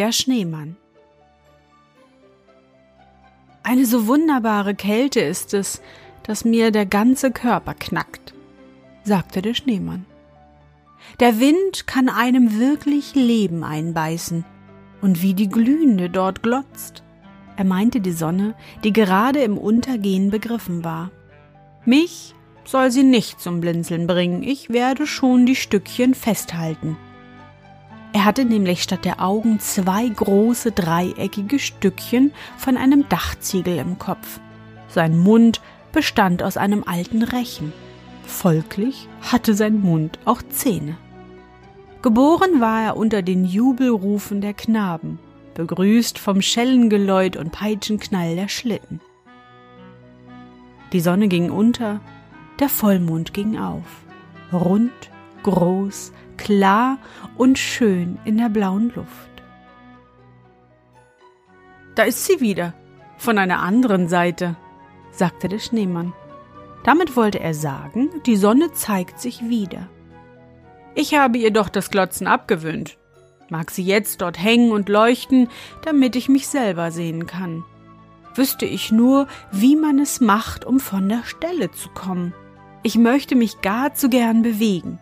Der Schneemann. Eine so wunderbare Kälte ist es, dass mir der ganze Körper knackt, sagte der Schneemann. Der Wind kann einem wirklich Leben einbeißen, und wie die Glühende dort glotzt. Er meinte die Sonne, die gerade im Untergehen begriffen war. Mich soll sie nicht zum Blinzeln bringen, ich werde schon die Stückchen festhalten. Er hatte nämlich statt der Augen zwei große dreieckige Stückchen von einem Dachziegel im Kopf. Sein Mund bestand aus einem alten Rechen. Folglich hatte sein Mund auch Zähne. Geboren war er unter den Jubelrufen der Knaben, begrüßt vom Schellengeläut und Peitschenknall der Schlitten. Die Sonne ging unter, der Vollmond ging auf, rund, groß, klar und schön in der blauen Luft. Da ist sie wieder, von einer anderen Seite, sagte der Schneemann. Damit wollte er sagen, die Sonne zeigt sich wieder. Ich habe ihr doch das Glotzen abgewöhnt. Mag sie jetzt dort hängen und leuchten, damit ich mich selber sehen kann. Wüsste ich nur, wie man es macht, um von der Stelle zu kommen. Ich möchte mich gar zu gern bewegen.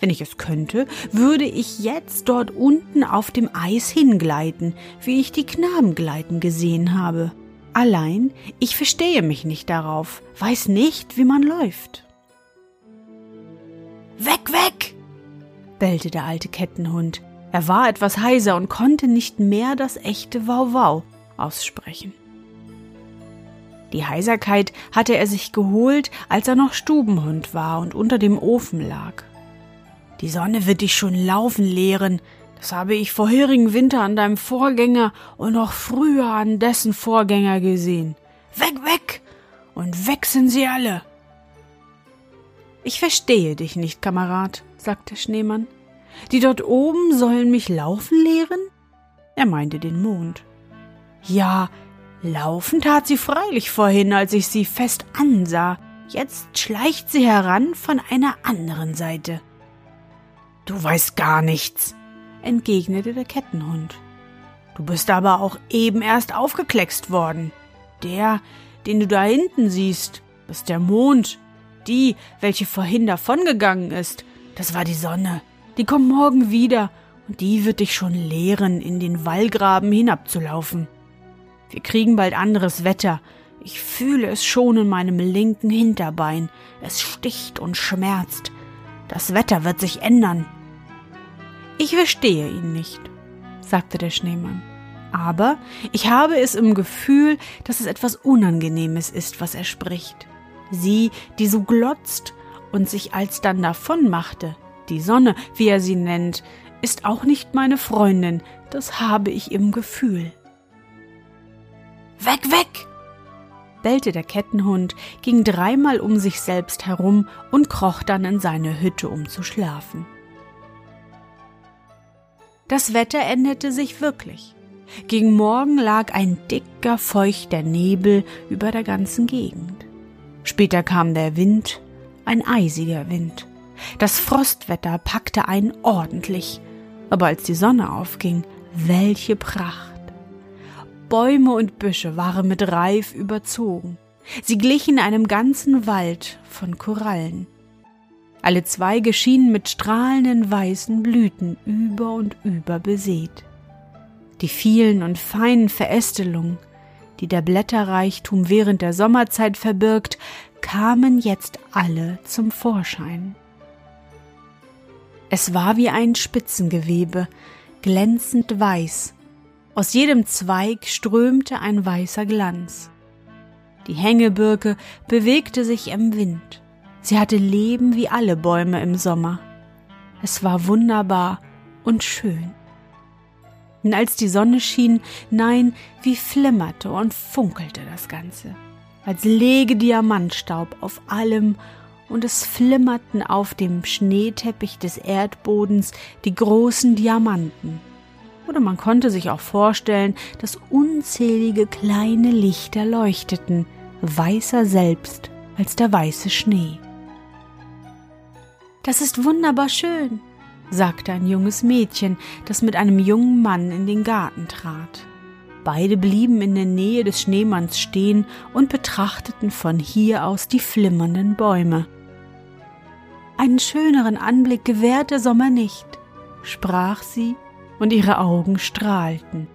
Wenn ich es könnte, würde ich jetzt dort unten auf dem Eis hingleiten, wie ich die Knaben gleiten gesehen habe. Allein, ich verstehe mich nicht darauf, weiß nicht, wie man läuft. Weg, weg! bellte der alte Kettenhund. Er war etwas heiser und konnte nicht mehr das echte Wauwau aussprechen. Die Heiserkeit hatte er sich geholt, als er noch Stubenhund war und unter dem Ofen lag. Die Sonne wird dich schon laufen lehren, das habe ich vorherigen Winter an deinem Vorgänger und noch früher an dessen Vorgänger gesehen. Weg, weg! Und weg sind sie alle! Ich verstehe dich nicht, Kamerad, sagte Schneemann. Die dort oben sollen mich laufen lehren? Er meinte den Mond. Ja, laufen tat sie freilich vorhin, als ich sie fest ansah. Jetzt schleicht sie heran von einer anderen Seite. Du weißt gar nichts, entgegnete der Kettenhund. Du bist aber auch eben erst aufgekleckst worden. Der, den du da hinten siehst, ist der Mond. Die, welche vorhin davongegangen ist, das war die Sonne. Die kommt morgen wieder und die wird dich schon lehren, in den Wallgraben hinabzulaufen. Wir kriegen bald anderes Wetter. Ich fühle es schon in meinem linken Hinterbein. Es sticht und schmerzt. Das Wetter wird sich ändern. Ich verstehe ihn nicht, sagte der Schneemann. Aber ich habe es im Gefühl, dass es etwas Unangenehmes ist, was er spricht. Sie, die so glotzt und sich alsdann davon machte, die Sonne, wie er sie nennt, ist auch nicht meine Freundin, das habe ich im Gefühl. Weg, weg! bellte der Kettenhund, ging dreimal um sich selbst herum und kroch dann in seine Hütte, um zu schlafen. Das Wetter änderte sich wirklich. Gegen Morgen lag ein dicker, feuchter Nebel über der ganzen Gegend. Später kam der Wind, ein eisiger Wind. Das Frostwetter packte einen ordentlich. Aber als die Sonne aufging, welche Pracht! Bäume und Büsche waren mit Reif überzogen. Sie glichen einem ganzen Wald von Korallen. Alle Zweige schienen mit strahlenden weißen Blüten über und über besät. Die vielen und feinen Verästelungen, die der Blätterreichtum während der Sommerzeit verbirgt, kamen jetzt alle zum Vorschein. Es war wie ein Spitzengewebe, glänzend weiß. Aus jedem Zweig strömte ein weißer Glanz. Die Hängebirke bewegte sich im Wind. Sie hatte Leben wie alle Bäume im Sommer. Es war wunderbar und schön. Und als die Sonne schien, nein, wie flimmerte und funkelte das Ganze, als lege Diamantstaub auf allem und es flimmerten auf dem Schneeteppich des Erdbodens die großen Diamanten. Oder man konnte sich auch vorstellen, dass unzählige kleine Lichter leuchteten, weißer selbst als der weiße Schnee. Das ist wunderbar schön, sagte ein junges Mädchen, das mit einem jungen Mann in den Garten trat. Beide blieben in der Nähe des Schneemanns stehen und betrachteten von hier aus die flimmernden Bäume. Einen schöneren Anblick gewährt der Sommer nicht, sprach sie, und ihre Augen strahlten.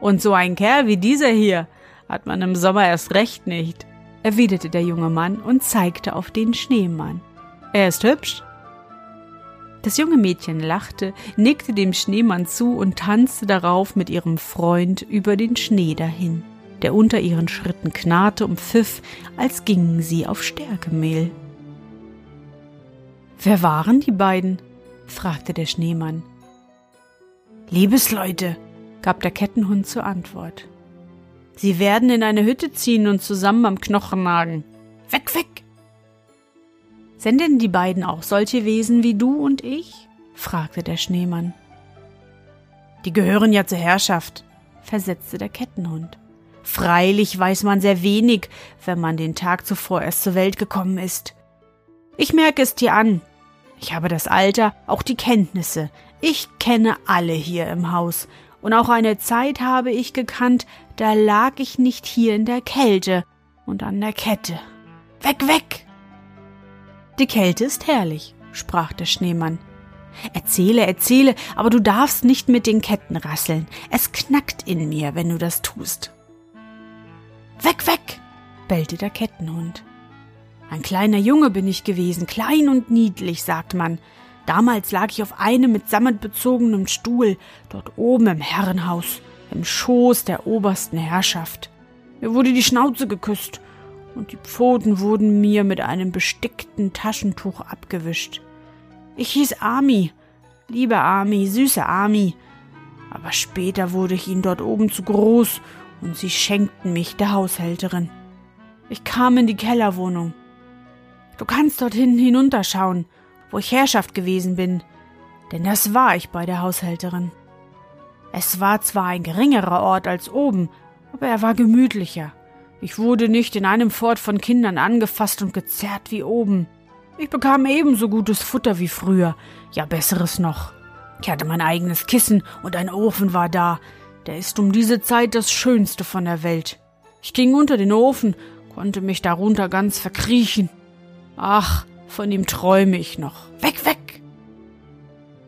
Und so ein Kerl wie dieser hier hat man im Sommer erst recht nicht, erwiderte der junge Mann und zeigte auf den Schneemann. Er ist hübsch. Das junge Mädchen lachte, nickte dem Schneemann zu und tanzte darauf mit ihrem Freund über den Schnee dahin, der unter ihren Schritten knarrte und pfiff, als gingen sie auf Stärkemehl. Wer waren die beiden? fragte der Schneemann. Liebesleute, gab der Kettenhund zur Antwort. Sie werden in eine Hütte ziehen und zusammen am Knochen nagen. Weg, weg! Sind denn die beiden auch solche Wesen wie du und ich? fragte der Schneemann. Die gehören ja zur Herrschaft, versetzte der Kettenhund. Freilich weiß man sehr wenig, wenn man den Tag zuvor erst zur Welt gekommen ist. Ich merke es dir an, ich habe das Alter, auch die Kenntnisse. Ich kenne alle hier im Haus. Und auch eine Zeit habe ich gekannt, da lag ich nicht hier in der Kälte und an der Kette. Weg, weg! Die Kälte ist herrlich, sprach der Schneemann. Erzähle, erzähle, aber du darfst nicht mit den Ketten rasseln. Es knackt in mir, wenn du das tust. Weg, weg! bellte der Kettenhund. Ein kleiner Junge bin ich gewesen, klein und niedlich, sagt man. Damals lag ich auf einem mit Sammet bezogenem Stuhl, dort oben im Herrenhaus, im Schoß der obersten Herrschaft. Mir wurde die Schnauze geküsst und die Pfoten wurden mir mit einem bestickten Taschentuch abgewischt. Ich hieß Ami, liebe Ami, süße Ami. Aber später wurde ich ihnen dort oben zu groß und sie schenkten mich der Haushälterin. Ich kam in die Kellerwohnung. Du kannst dort hinten hinunterschauen, wo ich Herrschaft gewesen bin, denn das war ich bei der Haushälterin. Es war zwar ein geringerer Ort als oben, aber er war gemütlicher. Ich wurde nicht in einem Fort von Kindern angefasst und gezerrt wie oben. Ich bekam ebenso gutes Futter wie früher, ja besseres noch. Ich hatte mein eigenes Kissen und ein Ofen war da. Der ist um diese Zeit das Schönste von der Welt. Ich ging unter den Ofen, konnte mich darunter ganz verkriechen. Ach, von ihm träume ich noch. Weg, weg!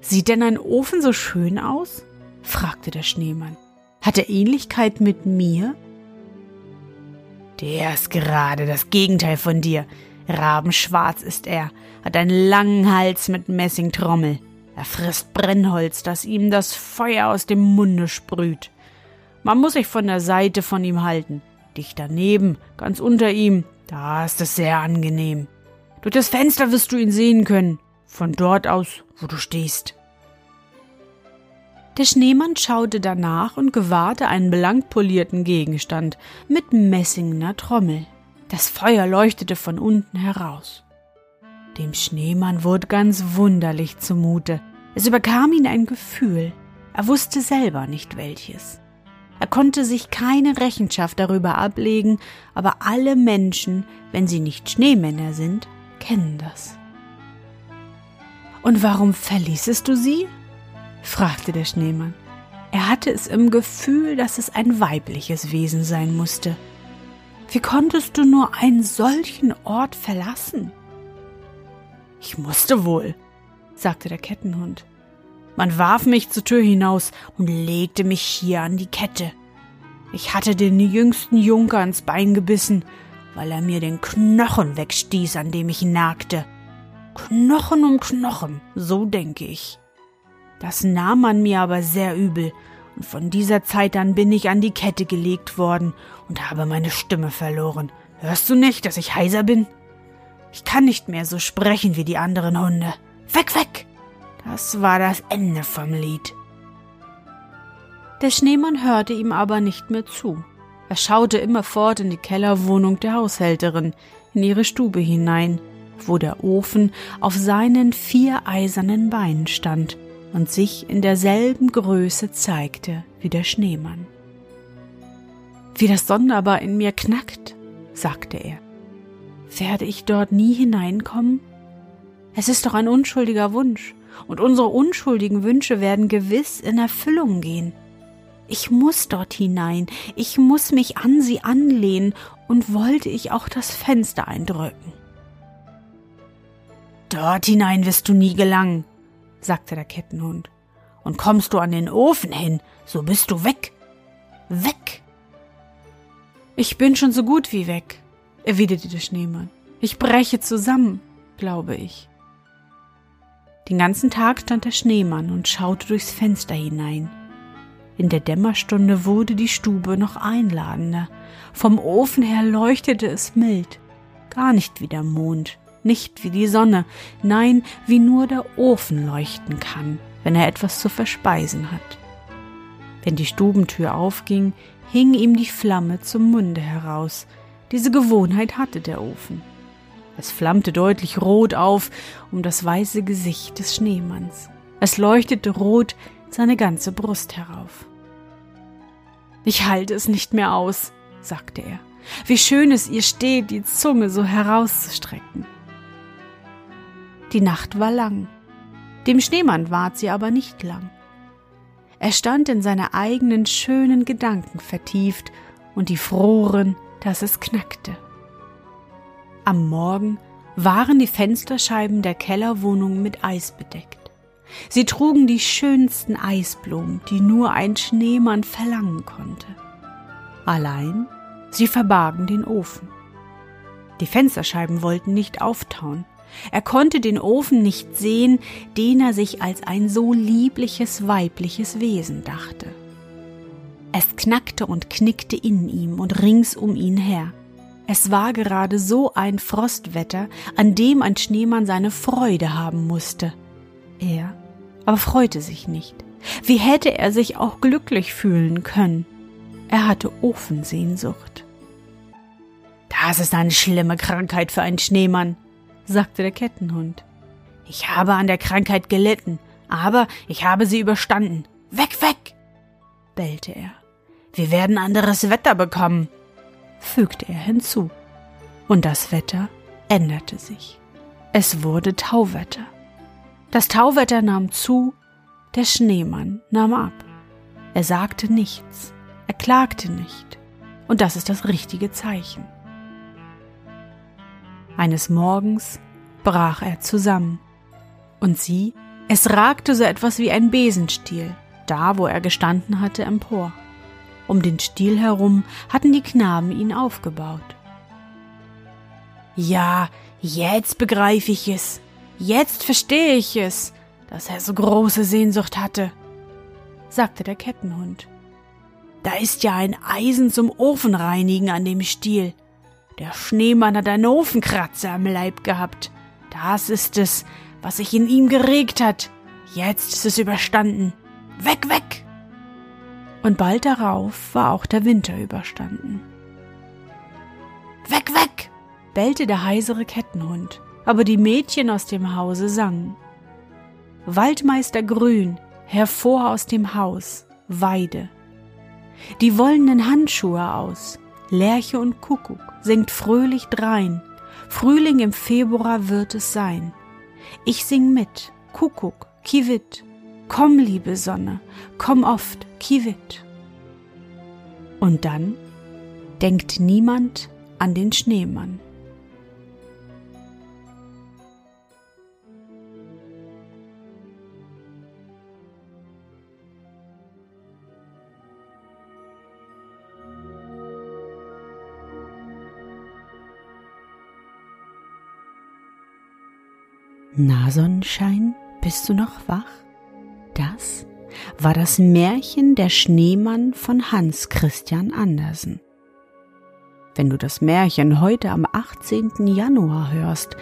Sieht denn ein Ofen so schön aus? fragte der Schneemann. Hat er Ähnlichkeit mit mir? Der ist gerade das Gegenteil von dir. Rabenschwarz ist er, hat einen langen Hals mit Messingtrommel. Er frisst Brennholz, das ihm das Feuer aus dem Munde sprüht. Man muss sich von der Seite von ihm halten. Dicht daneben, ganz unter ihm, da ist es sehr angenehm. Durch das Fenster wirst du ihn sehen können, von dort aus, wo du stehst. Der Schneemann schaute danach und gewahrte einen blank polierten Gegenstand mit messingener Trommel. Das Feuer leuchtete von unten heraus. Dem Schneemann wurde ganz wunderlich zumute. Es überkam ihn ein Gefühl. Er wusste selber nicht welches. Er konnte sich keine Rechenschaft darüber ablegen, aber alle Menschen, wenn sie nicht Schneemänner sind, kennen das. Und warum verließest du sie? Fragte der Schneemann. Er hatte es im Gefühl, dass es ein weibliches Wesen sein musste. Wie konntest du nur einen solchen Ort verlassen? Ich musste wohl, sagte der Kettenhund. Man warf mich zur Tür hinaus und legte mich hier an die Kette. Ich hatte den jüngsten Junker ans Bein gebissen, weil er mir den Knochen wegstieß, an dem ich nagte. Knochen um Knochen, so denke ich. Das nahm man mir aber sehr übel, und von dieser Zeit an bin ich an die Kette gelegt worden und habe meine Stimme verloren. Hörst du nicht, dass ich heiser bin? Ich kann nicht mehr so sprechen wie die anderen Hunde. Weg, weg! Das war das Ende vom Lied. Der Schneemann hörte ihm aber nicht mehr zu. Er schaute immerfort in die Kellerwohnung der Haushälterin, in ihre Stube hinein, wo der Ofen auf seinen vier eisernen Beinen stand und sich in derselben Größe zeigte wie der Schneemann. Wie das sonderbar in mir knackt, sagte er. Werde ich dort nie hineinkommen? Es ist doch ein unschuldiger Wunsch, und unsere unschuldigen Wünsche werden gewiss in Erfüllung gehen. Ich muss dort hinein, ich muss mich an sie anlehnen, und wollte ich auch das Fenster eindrücken. Dort hinein wirst du nie gelangen, sagte der Kettenhund. Und kommst du an den Ofen hin, so bist du weg. Weg. Ich bin schon so gut wie weg, erwiderte der Schneemann. Ich breche zusammen, glaube ich. Den ganzen Tag stand der Schneemann und schaute durchs Fenster hinein. In der Dämmerstunde wurde die Stube noch einladender. Vom Ofen her leuchtete es mild, gar nicht wie der Mond, nicht wie die Sonne, nein, wie nur der Ofen leuchten kann, wenn er etwas zu verspeisen hat. Wenn die Stubentür aufging, hing ihm die Flamme zum Munde heraus. Diese Gewohnheit hatte der Ofen. Es flammte deutlich rot auf um das weiße Gesicht des Schneemanns. Es leuchtete rot seine ganze Brust herauf. Ich halte es nicht mehr aus, sagte er. Wie schön es ihr steht, die Zunge so herauszustrecken. Die Nacht war lang. Dem Schneemann ward sie aber nicht lang. Er stand in seine eigenen schönen Gedanken vertieft und die froren, dass es knackte. Am Morgen waren die Fensterscheiben der Kellerwohnung mit Eis bedeckt. Sie trugen die schönsten Eisblumen, die nur ein Schneemann verlangen konnte. Allein sie verbargen den Ofen. Die Fensterscheiben wollten nicht auftauen. Er konnte den Ofen nicht sehen, den er sich als ein so liebliches weibliches Wesen dachte. Es knackte und knickte in ihm und rings um ihn her. Es war gerade so ein Frostwetter, an dem ein Schneemann seine Freude haben musste. Er aber freute sich nicht. Wie hätte er sich auch glücklich fühlen können? Er hatte Ofensehnsucht. Das ist eine schlimme Krankheit für einen Schneemann, sagte der Kettenhund. Ich habe an der Krankheit gelitten, aber ich habe sie überstanden. Weg, weg! bellte er. Wir werden anderes Wetter bekommen, fügte er hinzu. Und das Wetter änderte sich. Es wurde Tauwetter. Das Tauwetter nahm zu, der Schneemann nahm ab. Er sagte nichts, er klagte nicht. Und das ist das richtige Zeichen. Eines Morgens brach er zusammen. Und sie, es ragte so etwas wie ein Besenstiel, da wo er gestanden hatte, empor. Um den Stiel herum hatten die Knaben ihn aufgebaut. Ja, jetzt begreife ich es, jetzt verstehe ich es, dass er so große Sehnsucht hatte, sagte der Kettenhund. Da ist ja ein Eisen zum Ofenreinigen an dem Stiel. Der Schneemann hat einen Ofenkratzer am Leib gehabt. Das ist es, was sich in ihm geregt hat. Jetzt ist es überstanden. Weg, weg! Und bald darauf war auch der Winter überstanden. Weg, weg! bellte der heisere Kettenhund, aber die Mädchen aus dem Hause sangen. Waldmeister Grün, hervor aus dem Haus, Weide. Die wollenen Handschuhe aus, Lerche und Kuckuck singt fröhlich drein, Frühling im Februar wird es sein. Ich sing mit, Kuckuck, Kiewit, komm, liebe Sonne, komm oft, Kiewit. Und dann denkt niemand an den Schneemann. Na Sonnenschein, bist du noch wach? Das war das Märchen Der Schneemann von Hans Christian Andersen. Wenn du das Märchen heute am 18. Januar hörst,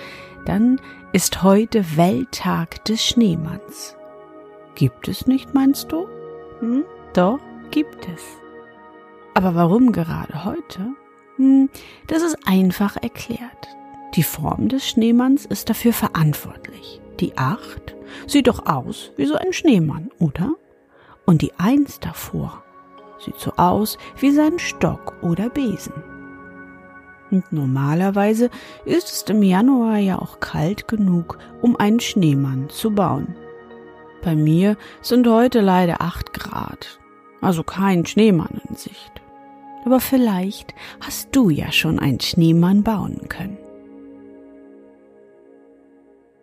dann ist heute Welttag des Schneemanns. Gibt es nicht, meinst du? Hm, doch, gibt es. Aber warum gerade heute? Hm, das ist einfach erklärt. Die Form des Schneemanns ist dafür verantwortlich. Die Acht sieht doch aus wie so ein Schneemann, oder? Und die Eins davor sieht so aus wie sein Stock oder Besen. Und normalerweise ist es im Januar ja auch kalt genug, um einen Schneemann zu bauen. Bei mir sind heute leider acht Grad, also kein Schneemann in Sicht. Aber vielleicht hast du ja schon einen Schneemann bauen können.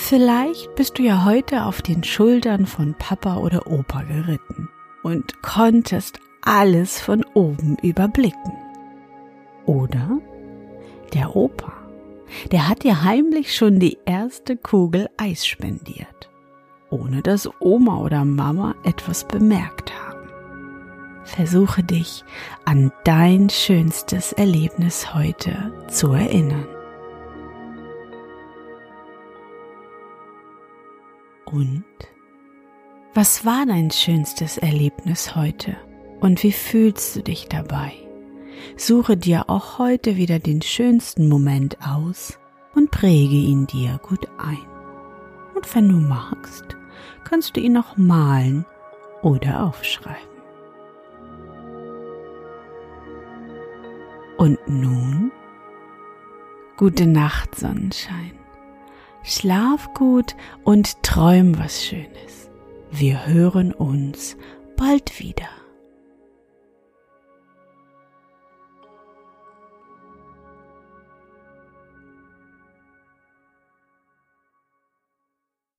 Vielleicht bist du ja heute auf den Schultern von Papa oder Opa geritten und konntest alles von oben überblicken. Oder der Opa, der hat dir heimlich schon die erste Kugel Eis spendiert, ohne dass Oma oder Mama etwas bemerkt haben. Versuche dich an dein schönstes Erlebnis heute zu erinnern. Und was war dein schönstes Erlebnis heute und wie fühlst du dich dabei? Suche dir auch heute wieder den schönsten Moment aus und präge ihn dir gut ein. Und wenn du magst, kannst du ihn noch malen oder aufschreiben. Und nun? Gute Nacht, Sonnenschein. Schlaf gut und träum was Schönes. Wir hören uns bald wieder.